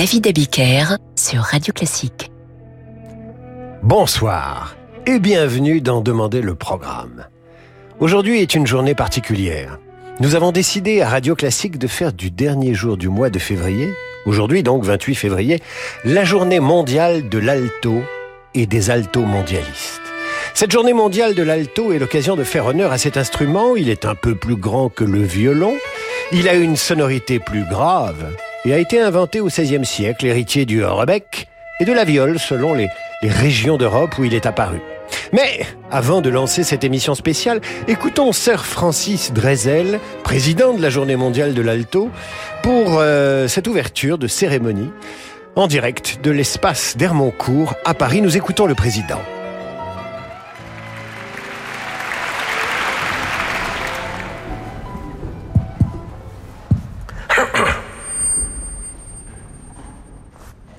David Abiker sur Radio Classique. Bonsoir et bienvenue dans Demander le programme. Aujourd'hui est une journée particulière. Nous avons décidé à Radio Classique de faire du dernier jour du mois de février, aujourd'hui donc 28 février, la journée mondiale de l'alto et des altos mondialistes. Cette journée mondiale de l'alto est l'occasion de faire honneur à cet instrument. Il est un peu plus grand que le violon. Il a une sonorité plus grave et a été inventé au XVIe siècle, héritier du rebec et de la viole selon les, régions d'Europe où il est apparu. Mais avant de lancer cette émission spéciale, écoutons Sir Francis Drezel, président de la Journée mondiale de l'alto, pour euh, cette ouverture de cérémonie en direct de l'espace d'Hermoncourt à Paris. Nous écoutons le président.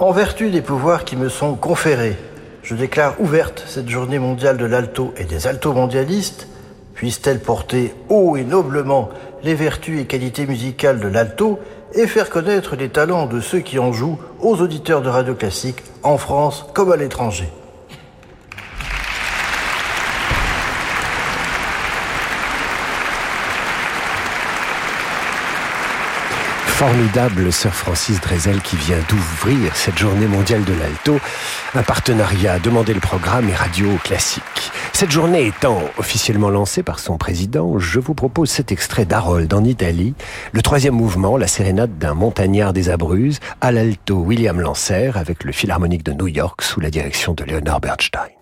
En vertu des pouvoirs qui me sont conférés, je déclare ouverte cette journée mondiale de l'alto et des altos mondialistes. Puisse-t-elle porter haut et noblement les vertus et qualités musicales de l'alto et faire connaître les talents de ceux qui en jouent aux auditeurs de radio classique en France comme à l'étranger. Formidable Sir Francis Drezel qui vient d'ouvrir cette journée mondiale de l'alto, un partenariat demandé le programme et radio classique. Cette journée étant officiellement lancée par son président, je vous propose cet extrait d'Harold en Italie, le troisième mouvement, la sérénade d'un montagnard des Abruzes, à l'alto William Lancer avec le Philharmonique de New York sous la direction de Leonard Bernstein.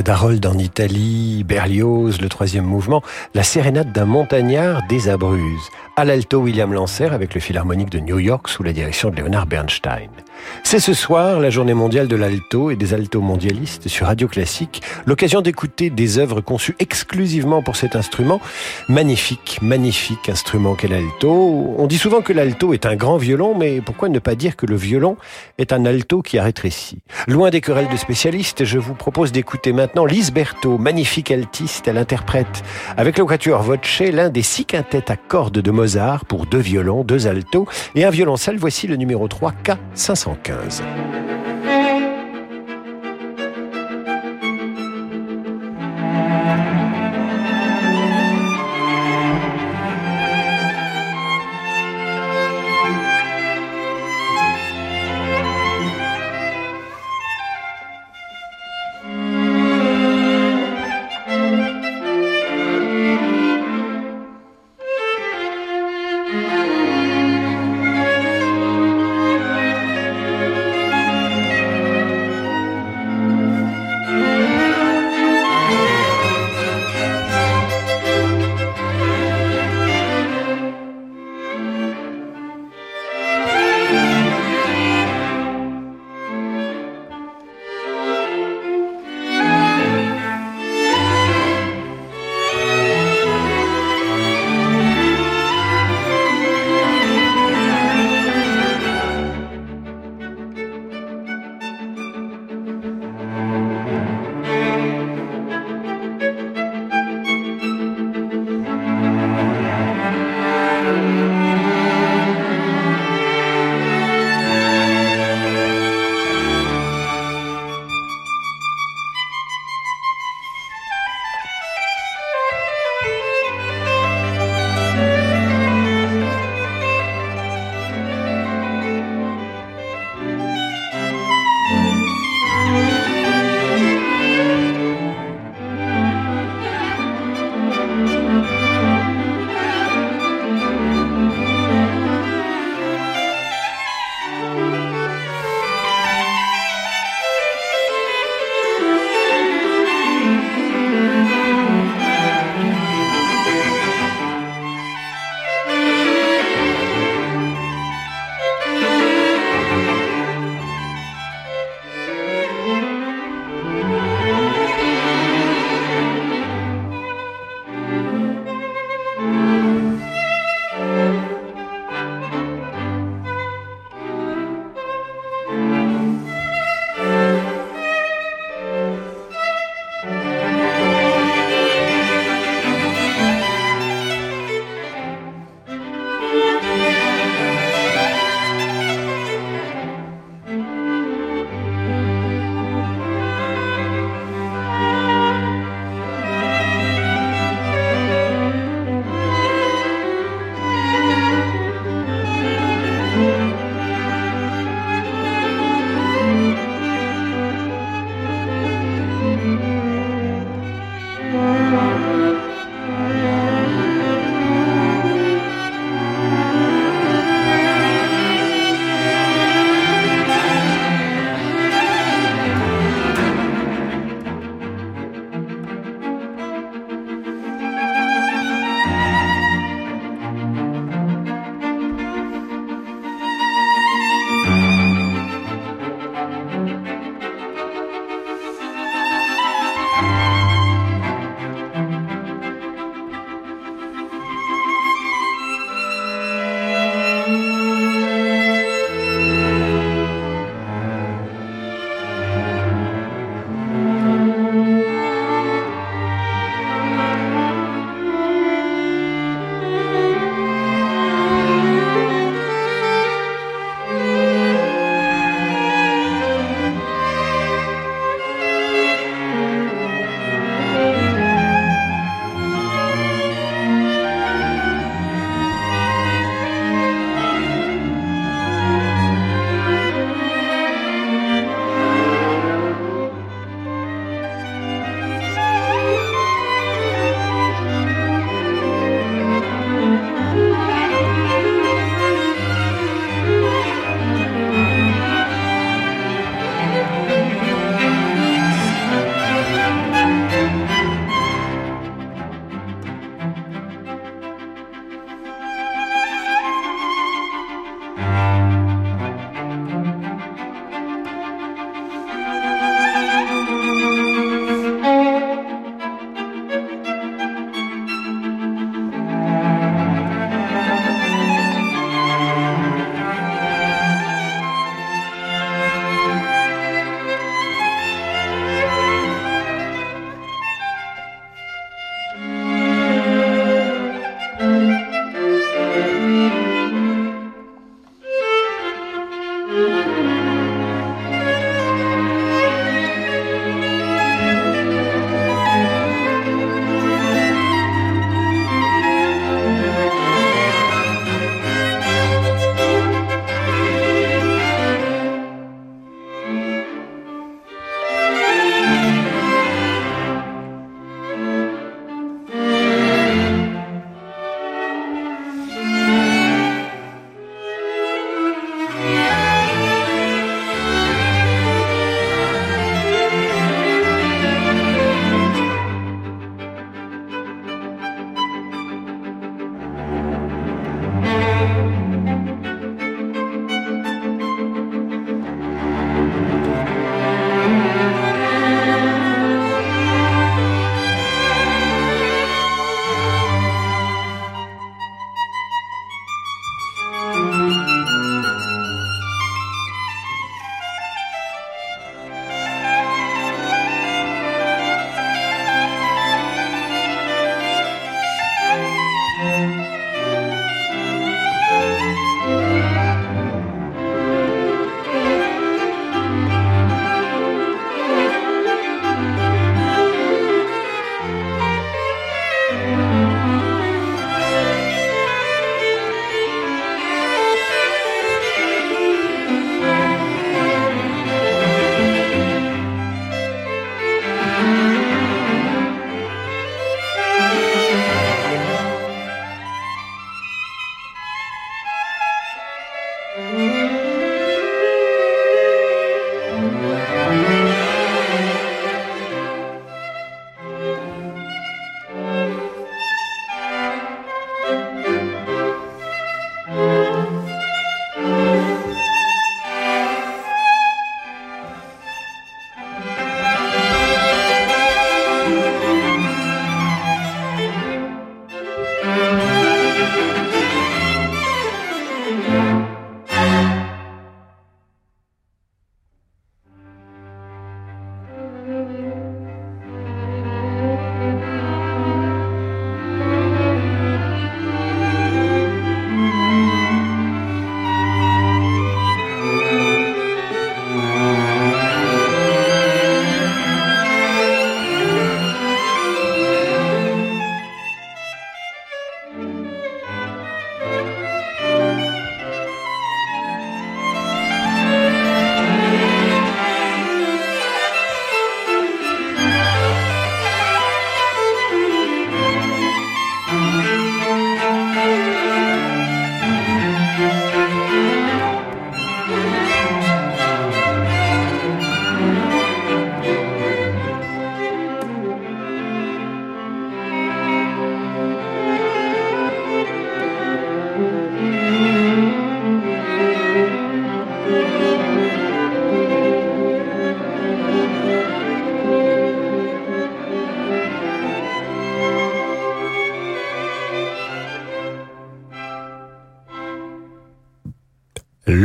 Extrait d'Harold en Italie, Berlioz, le troisième mouvement, la sérénade d'un montagnard des Abruzes, à l'alto William Lancer avec le Philharmonique de New York sous la direction de Leonard Bernstein. C'est ce soir la journée mondiale de l'alto et des altos mondialistes sur Radio Classique, l'occasion d'écouter des œuvres conçues exclusivement pour cet instrument. Magnifique, magnifique instrument qu'est l'alto. On dit souvent que l'alto est un grand violon, mais pourquoi ne pas dire que le violon est un alto qui a rétréci? Loin des querelles de spécialistes, je vous propose d'écouter maintenant Lise Berthaud, magnifique altiste. Elle interprète avec le quatuor Voce l'un des six quintettes à cordes de Mozart pour deux violons, deux altos et un violoncelle. Voici le numéro 3 K515. Reise.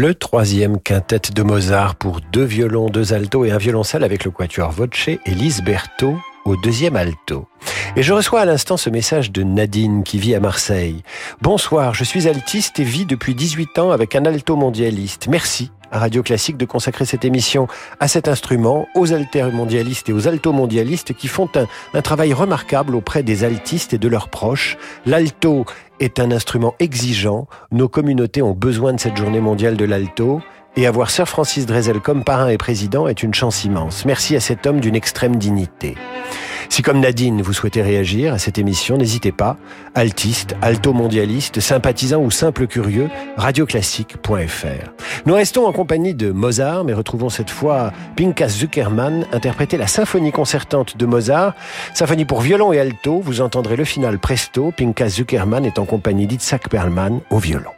Le troisième quintet de Mozart pour deux violons, deux altos et un violoncelle avec le quatuor Voce et Lisberto au deuxième alto. Et je reçois à l'instant ce message de Nadine qui vit à Marseille. Bonsoir, je suis altiste et vis depuis 18 ans avec un alto mondialiste. Merci à Radio Classique de consacrer cette émission à cet instrument, aux mondialistes et aux alto-mondialistes qui font un, un travail remarquable auprès des altistes et de leurs proches. L'alto est un instrument exigeant. Nos communautés ont besoin de cette journée mondiale de l'alto. Et avoir Sir Francis Drezel comme parrain et président est une chance immense. Merci à cet homme d'une extrême dignité. Si comme Nadine, vous souhaitez réagir à cette émission, n'hésitez pas. Altiste, alto-mondialiste, sympathisant ou simple curieux, radioclassique.fr. Nous restons en compagnie de Mozart, mais retrouvons cette fois Pinkas Zuckerman interpréter la symphonie concertante de Mozart. Symphonie pour violon et alto, vous entendrez le final presto. Pinkas Zuckerman est en compagnie d'Itzhak Perlman au violon.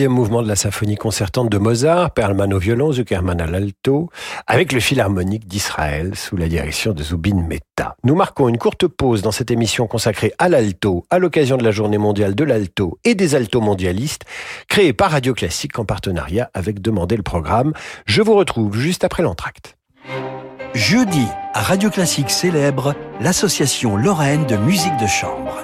Troisième mouvement de la symphonie concertante de Mozart, Perlman au violon, Zuckerman à l'alto, avec le Philharmonique d'Israël sous la direction de Zubin Mehta. Nous marquons une courte pause dans cette émission consacrée à l'alto, à l'occasion de la journée mondiale de l'alto et des altos mondialistes, créée par Radio Classique en partenariat avec Demander le programme. Je vous retrouve juste après l'entracte. Jeudi, à Radio Classique célèbre l'association Lorraine de musique de chambre.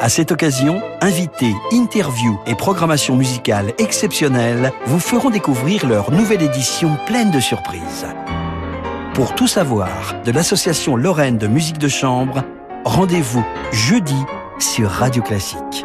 À cette occasion, invités, interviews et programmation musicale exceptionnelle vous feront découvrir leur nouvelle édition pleine de surprises. Pour tout savoir de l'association Lorraine de musique de chambre, rendez-vous jeudi sur Radio Classique.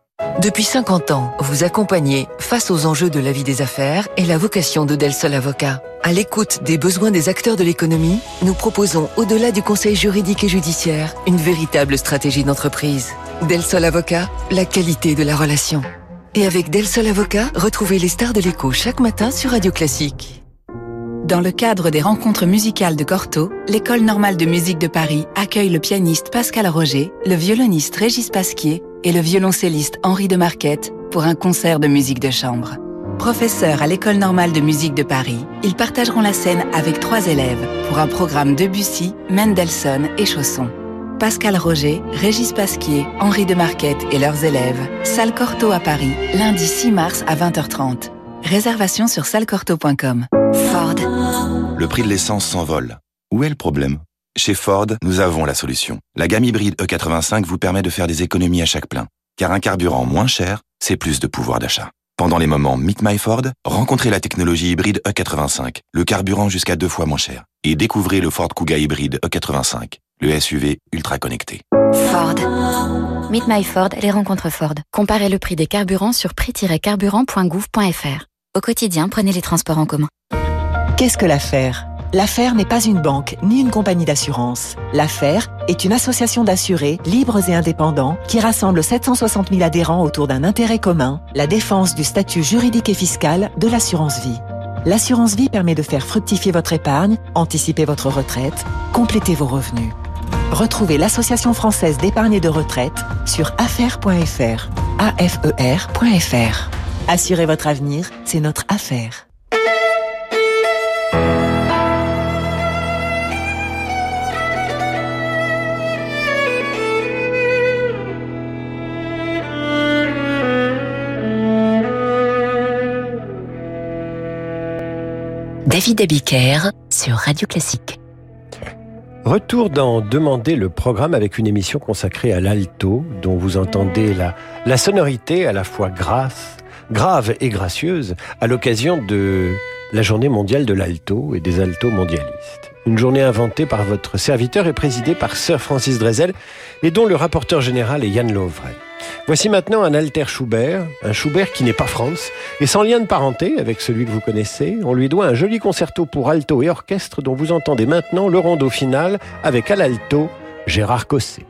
Depuis 50 ans, vous accompagnez face aux enjeux de la vie des affaires et la vocation de Del Sol Avocat. À l'écoute des besoins des acteurs de l'économie, nous proposons, au-delà du conseil juridique et judiciaire, une véritable stratégie d'entreprise. Del Sol Avocat, la qualité de la relation. Et avec Del Sol Avocat, retrouvez les stars de l'écho chaque matin sur Radio Classique. Dans le cadre des rencontres musicales de Corto, l'École normale de musique de Paris accueille le pianiste Pascal Roger, le violoniste Régis Pasquier et le violoncelliste Henri de Marquette pour un concert de musique de chambre. Professeurs à l'École normale de musique de Paris, ils partageront la scène avec trois élèves pour un programme Debussy, Mendelssohn et Chausson. Pascal Roger, Régis Pasquier, Henri de Marquette et leurs élèves, Salle Corto à Paris, lundi 6 mars à 20h30. Réservation sur salcorto.com. Ford. Le prix de l'essence s'envole. Où est le problème? Chez Ford, nous avons la solution. La gamme hybride E85 vous permet de faire des économies à chaque plein. Car un carburant moins cher, c'est plus de pouvoir d'achat. Pendant les moments Meet My Ford, rencontrez la technologie hybride E85, le carburant jusqu'à deux fois moins cher. Et découvrez le Ford Kuga hybride E85, le SUV ultra connecté. Ford. Meet My Ford, les rencontres Ford. Comparez le prix des carburants sur prix-carburant.gouv.fr. Au quotidien, prenez les transports en commun. Qu'est-ce que l'affaire? L'affaire n'est pas une banque ni une compagnie d'assurance. L'affaire est une association d'assurés libres et indépendants qui rassemble 760 000 adhérents autour d'un intérêt commun, la défense du statut juridique et fiscal de l'assurance vie. L'assurance vie permet de faire fructifier votre épargne, anticiper votre retraite, compléter vos revenus. Retrouvez l'Association française d'épargne et de retraite sur affaire.fr. AFER.fr. Assurez votre avenir, c'est notre affaire. David Abiker sur Radio Classique. Retour dans Demander le programme avec une émission consacrée à l'alto, dont vous entendez la, la sonorité à la fois grasse, grave et gracieuse à l'occasion de la journée mondiale de l'alto et des altos mondialistes. Une journée inventée par votre serviteur et présidée par Sir Francis Drezel et dont le rapporteur général est Yann Lovray. Voici maintenant un alter Schubert, un Schubert qui n'est pas Franz, et sans lien de parenté avec celui que vous connaissez, on lui doit un joli concerto pour alto et orchestre dont vous entendez maintenant le rondo final avec à l'alto Gérard Cosset.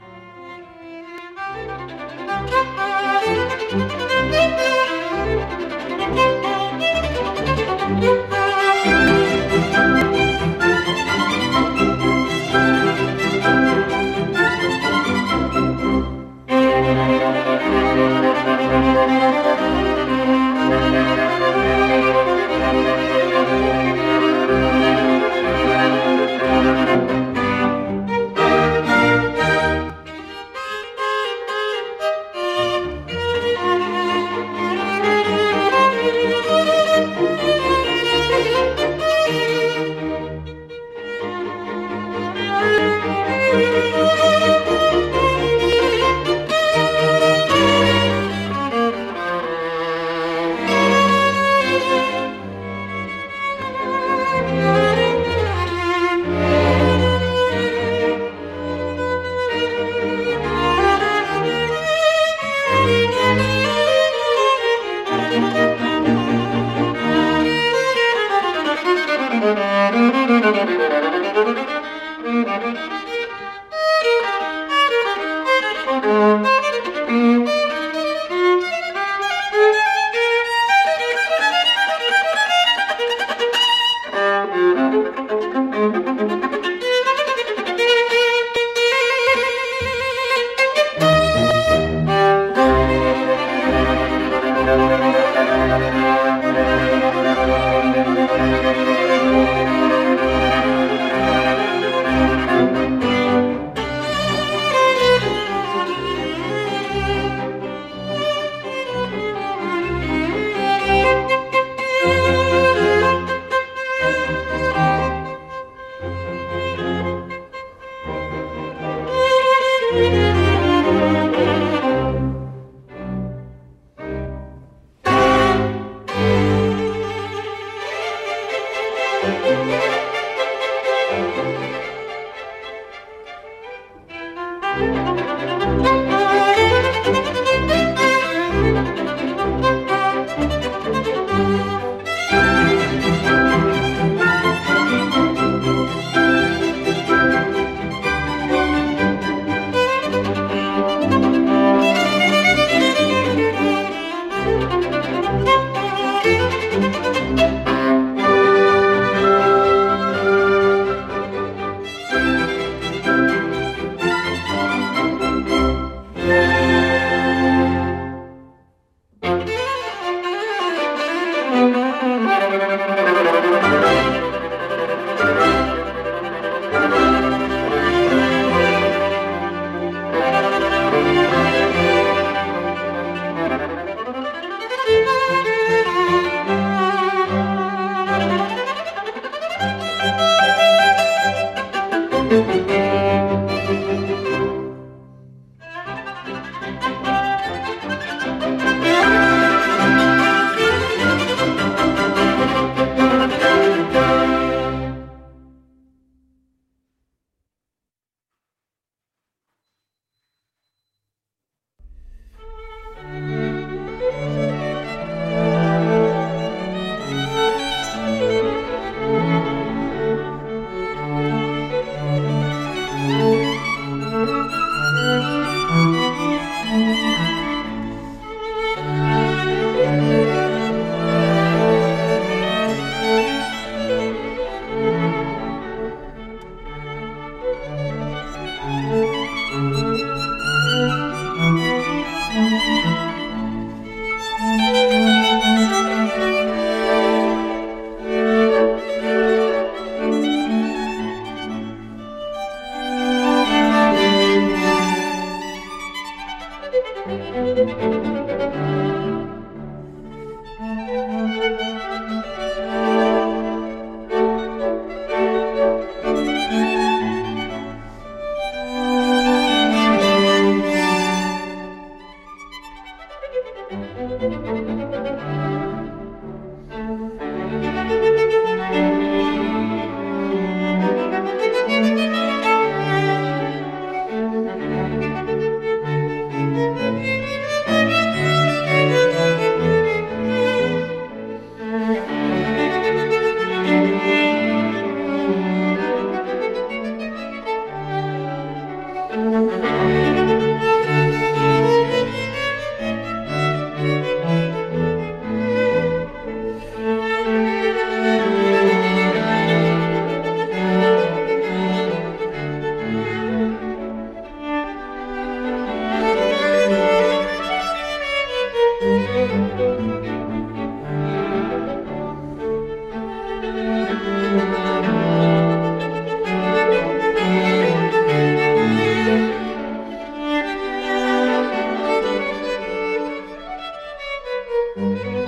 Música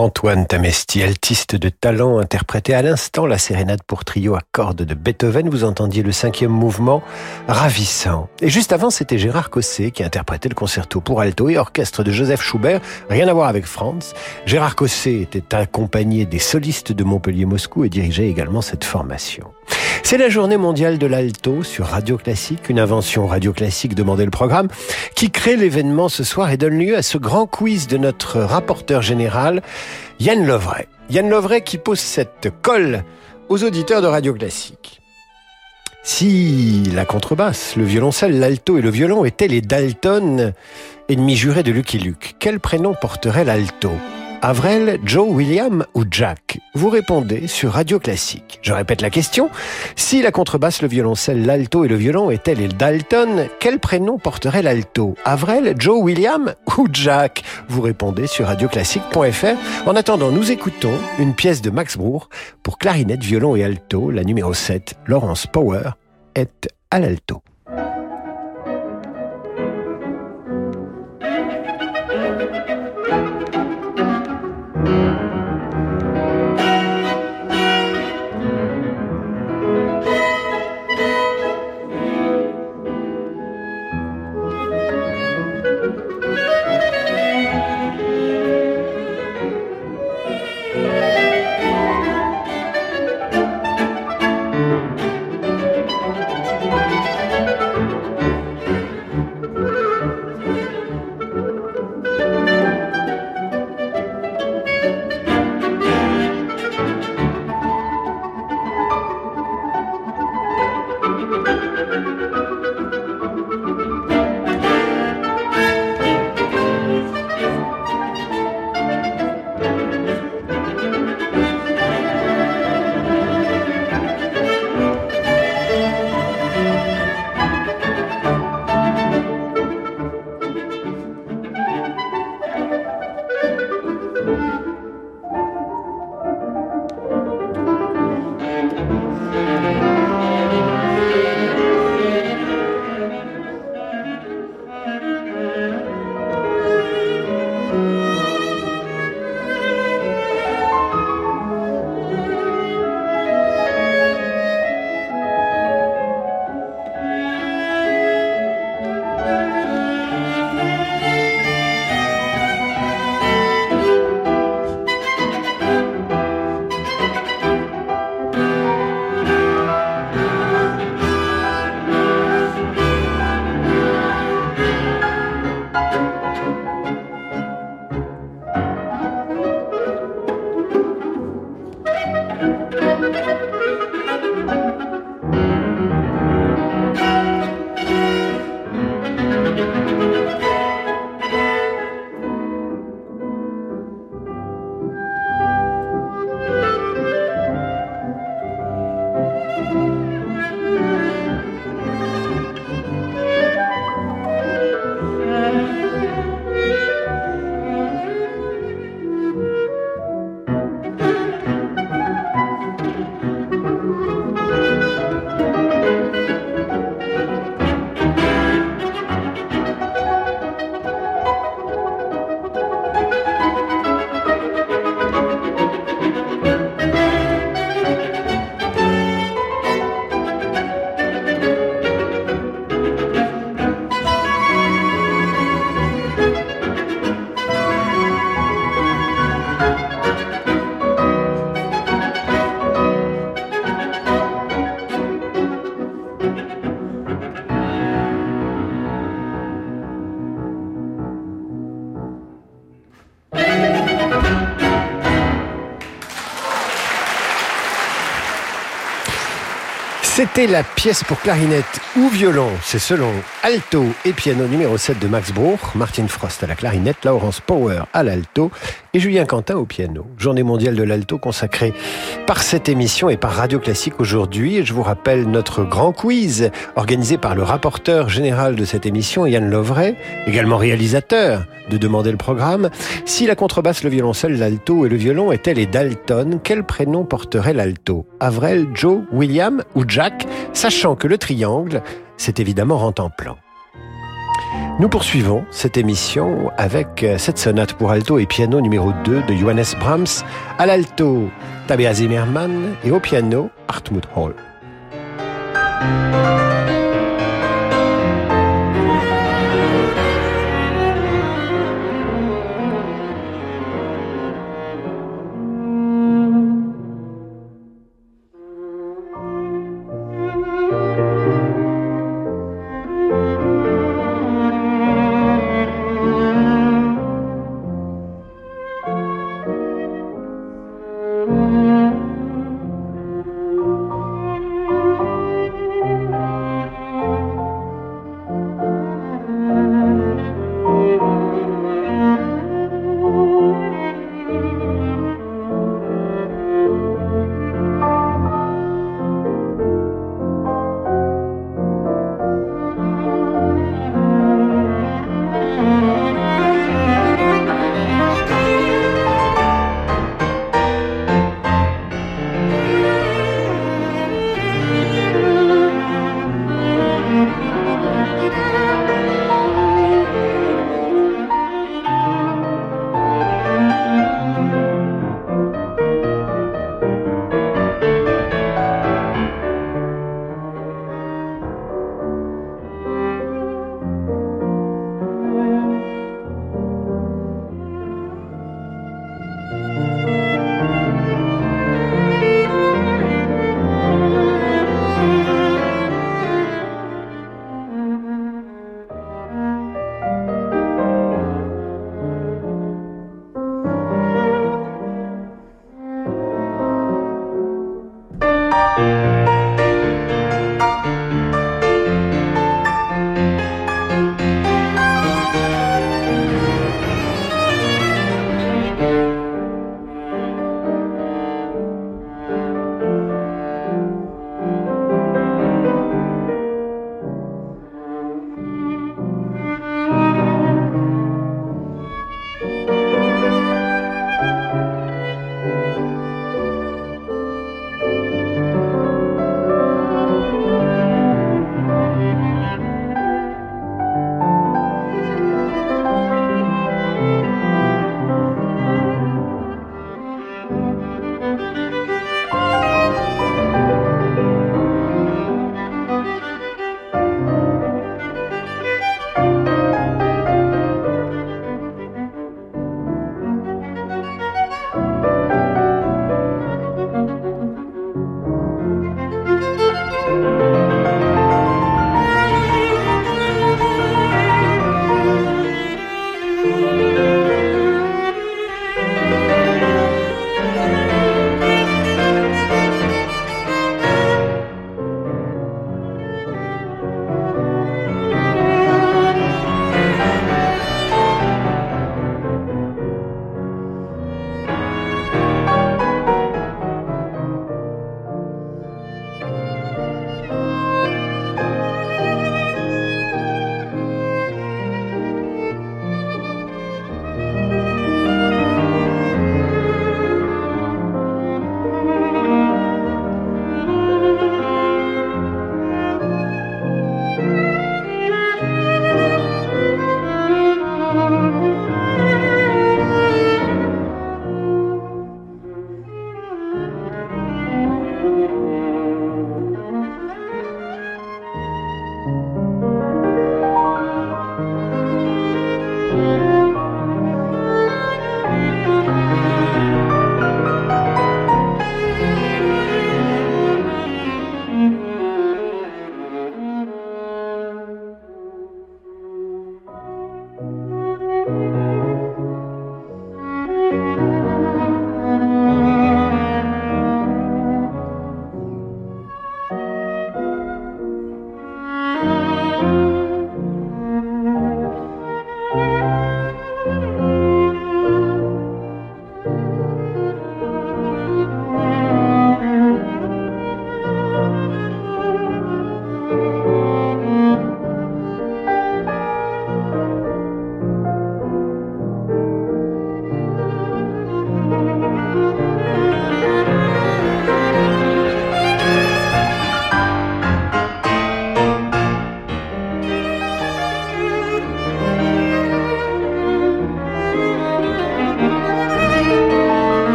Antoine Tamesti, altiste de talent, interprétait à l'instant la sérénade pour trio à cordes de Beethoven. Vous entendiez le cinquième mouvement, ravissant. Et juste avant, c'était Gérard Cosset qui interprétait le concerto pour alto et orchestre de Joseph Schubert. Rien à voir avec Franz. Gérard Cosset était accompagné des solistes de Montpellier-Moscou et dirigeait également cette formation. C'est la journée mondiale de l'alto sur Radio Classique, une invention Radio Classique, demandait le programme, qui crée l'événement ce soir et donne lieu à ce grand quiz de notre rapporteur général, Yann Lovray. Yann Lovray qui pose cette colle aux auditeurs de Radio Classique. Si la contrebasse, le violoncelle, l'alto et le violon étaient les Dalton, ennemis jurés de Lucky Luke, quel prénom porterait l'alto? Avril, Joe, William ou Jack Vous répondez sur Radio Classique. Je répète la question. Si la contrebasse, le violoncelle, l'alto et le violon étaient les Dalton, quel prénom porterait l'alto? Avril, Joe, William ou Jack Vous répondez sur radioclassique.fr. En attendant, nous écoutons une pièce de Max Bruch pour clarinette, violon et alto. La numéro 7, Laurence Power, est à l'alto. C'était la pièce pour clarinette ou violon, c'est selon alto et piano numéro 7 de Max Bruch, Martin Frost à la clarinette, Laurence Power à l'alto et Julien Quentin au piano. Journée mondiale de l'alto consacrée par cette émission et par Radio Classique aujourd'hui. Et je vous rappelle notre grand quiz organisé par le rapporteur général de cette émission, Yann Lovray, également réalisateur de Demander le programme. Si la contrebasse, le violoncelle, l'alto et le violon étaient les Dalton, quel prénom porterait l'alto? Avril, Joe, William ou Jack? Sachant que le triangle, c'est évidemment rent en plan. Nous poursuivons cette émission avec euh, cette sonate pour alto et piano numéro 2 de Johannes Brahms, à l'alto Tabea Zimmermann et au piano Hartmut Hall.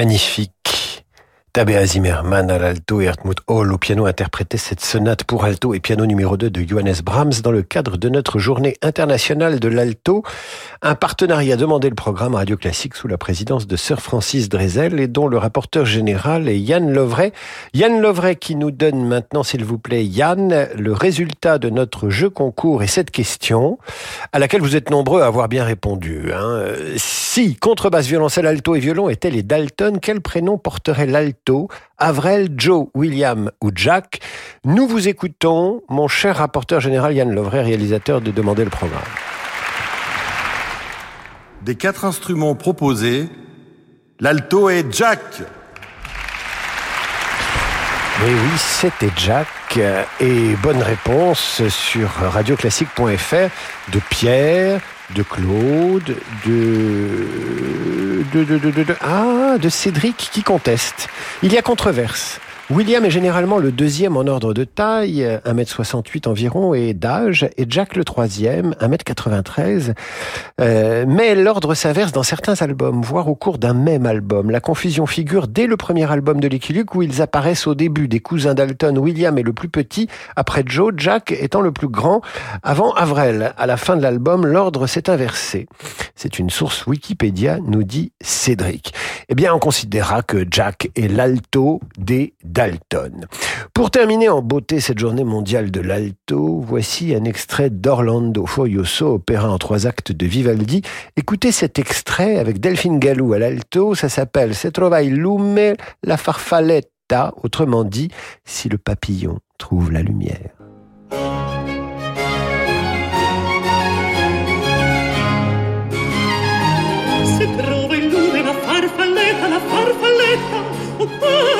Magnifique. Tabea Zimmermann à l'alto et Hartmut Hall au piano interprétait cette sonate pour alto et piano numéro 2 de Johannes Brahms dans le cadre de notre journée internationale de l'alto, un partenariat demandé le programme Radio Classique sous la présidence de Sir Francis Drezel et dont le rapporteur général est Yann Lovray. Yann Lovray qui nous donne maintenant, s'il vous plaît, Yann, le résultat de notre jeu concours et cette question à laquelle vous êtes nombreux à avoir bien répondu. Hein. Si contrebasse, violoncelle, alto et violon étaient les Dalton, quel prénom porterait l'alto Avrel, Joe, William ou Jack. Nous vous écoutons, mon cher rapporteur général Yann Lovray, réalisateur de Demander le programme. Des quatre instruments proposés, l'alto est Jack. Et oui, c'était Jack. Et bonne réponse sur radioclassique.fr de Pierre, de Claude, de, de, de, de, ah, de Cédric qui conteste. Il y a controverse. William est généralement le deuxième en ordre de taille, 1m68 environ et d'âge, et Jack le troisième, 1m93. Euh, mais l'ordre s'inverse dans certains albums, voire au cours d'un même album. La confusion figure dès le premier album de Lucky Luke où ils apparaissent au début des cousins Dalton. William est le plus petit, après Joe, Jack étant le plus grand, avant Avril. À la fin de l'album, l'ordre s'est inversé. C'est une source Wikipédia, nous dit Cédric. Eh bien, on considérera que Jack est l'alto des Pour terminer en beauté cette journée mondiale de l'alto, voici un extrait d'Orlando Furioso, opéra en trois actes de Vivaldi. Écoutez cet extrait avec Delphine Gallou à l'alto, ça s'appelle Se trova il lume la farfaletta, autrement dit, si le papillon trouve la lumière. Farfalletta, farfalletta,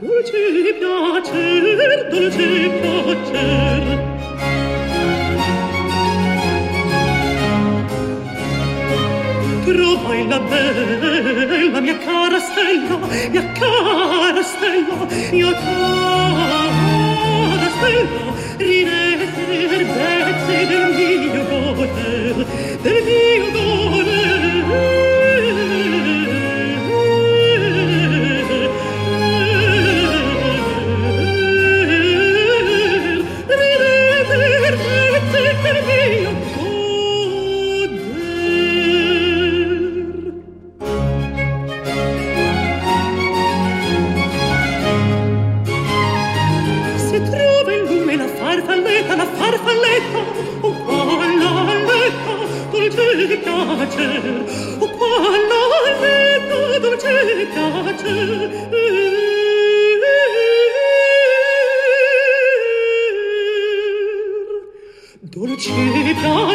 Dulce piacer, dulce piacer Trovai la mia cara stella, mia cara stella, mia cara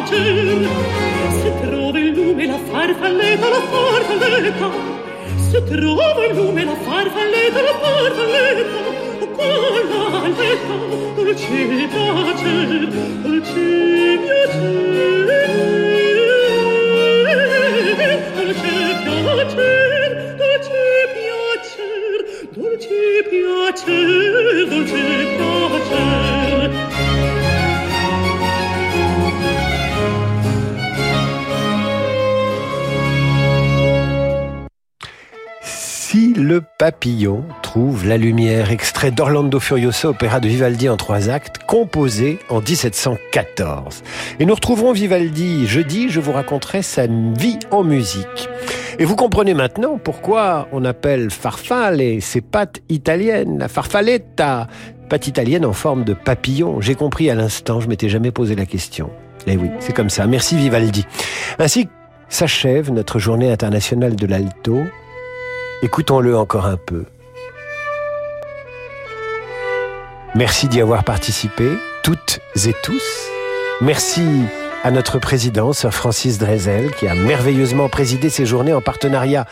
piacer, se trova in lume la farfalletta, la farfalletta, se trova in lume la farfalletta, la farfalletta, oh, o quella dolce piacer, dolce piacer, dolce piacer, dolce piacer, dolce piacer, dolce piacer. Le papillon trouve la lumière, extrait d'Orlando Furioso, opéra de Vivaldi en trois actes, composé en 1714. Et nous retrouverons Vivaldi jeudi, je vous raconterai sa vie en musique. Et vous comprenez maintenant pourquoi on appelle farfalle ces pâtes italiennes, la farfalletta, pâte italienne en forme de papillon. J'ai compris à l'instant, je m'étais jamais posé la question. Eh oui, c'est comme ça. Merci Vivaldi. Ainsi s'achève notre journée internationale de l'alto. Écoutons-le encore un peu. Merci d'y avoir participé, toutes et tous. Merci à notre président, Sir Francis Drezel, qui a merveilleusement présidé ces journées en partenariat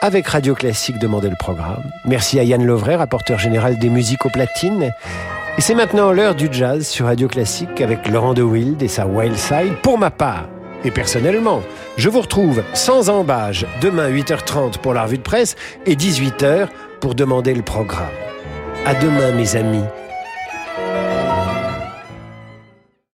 avec Radio Classique Demandez le programme. Merci à Yann Lovray, rapporteur général des musiques aux platines. Et c'est maintenant l'heure du jazz sur Radio Classique avec Laurent de Wild et sa Wild Side. Pour ma part, et personnellement, je vous retrouve sans embâge demain 8h30 pour la revue de presse et 18h pour demander le programme. À demain mes amis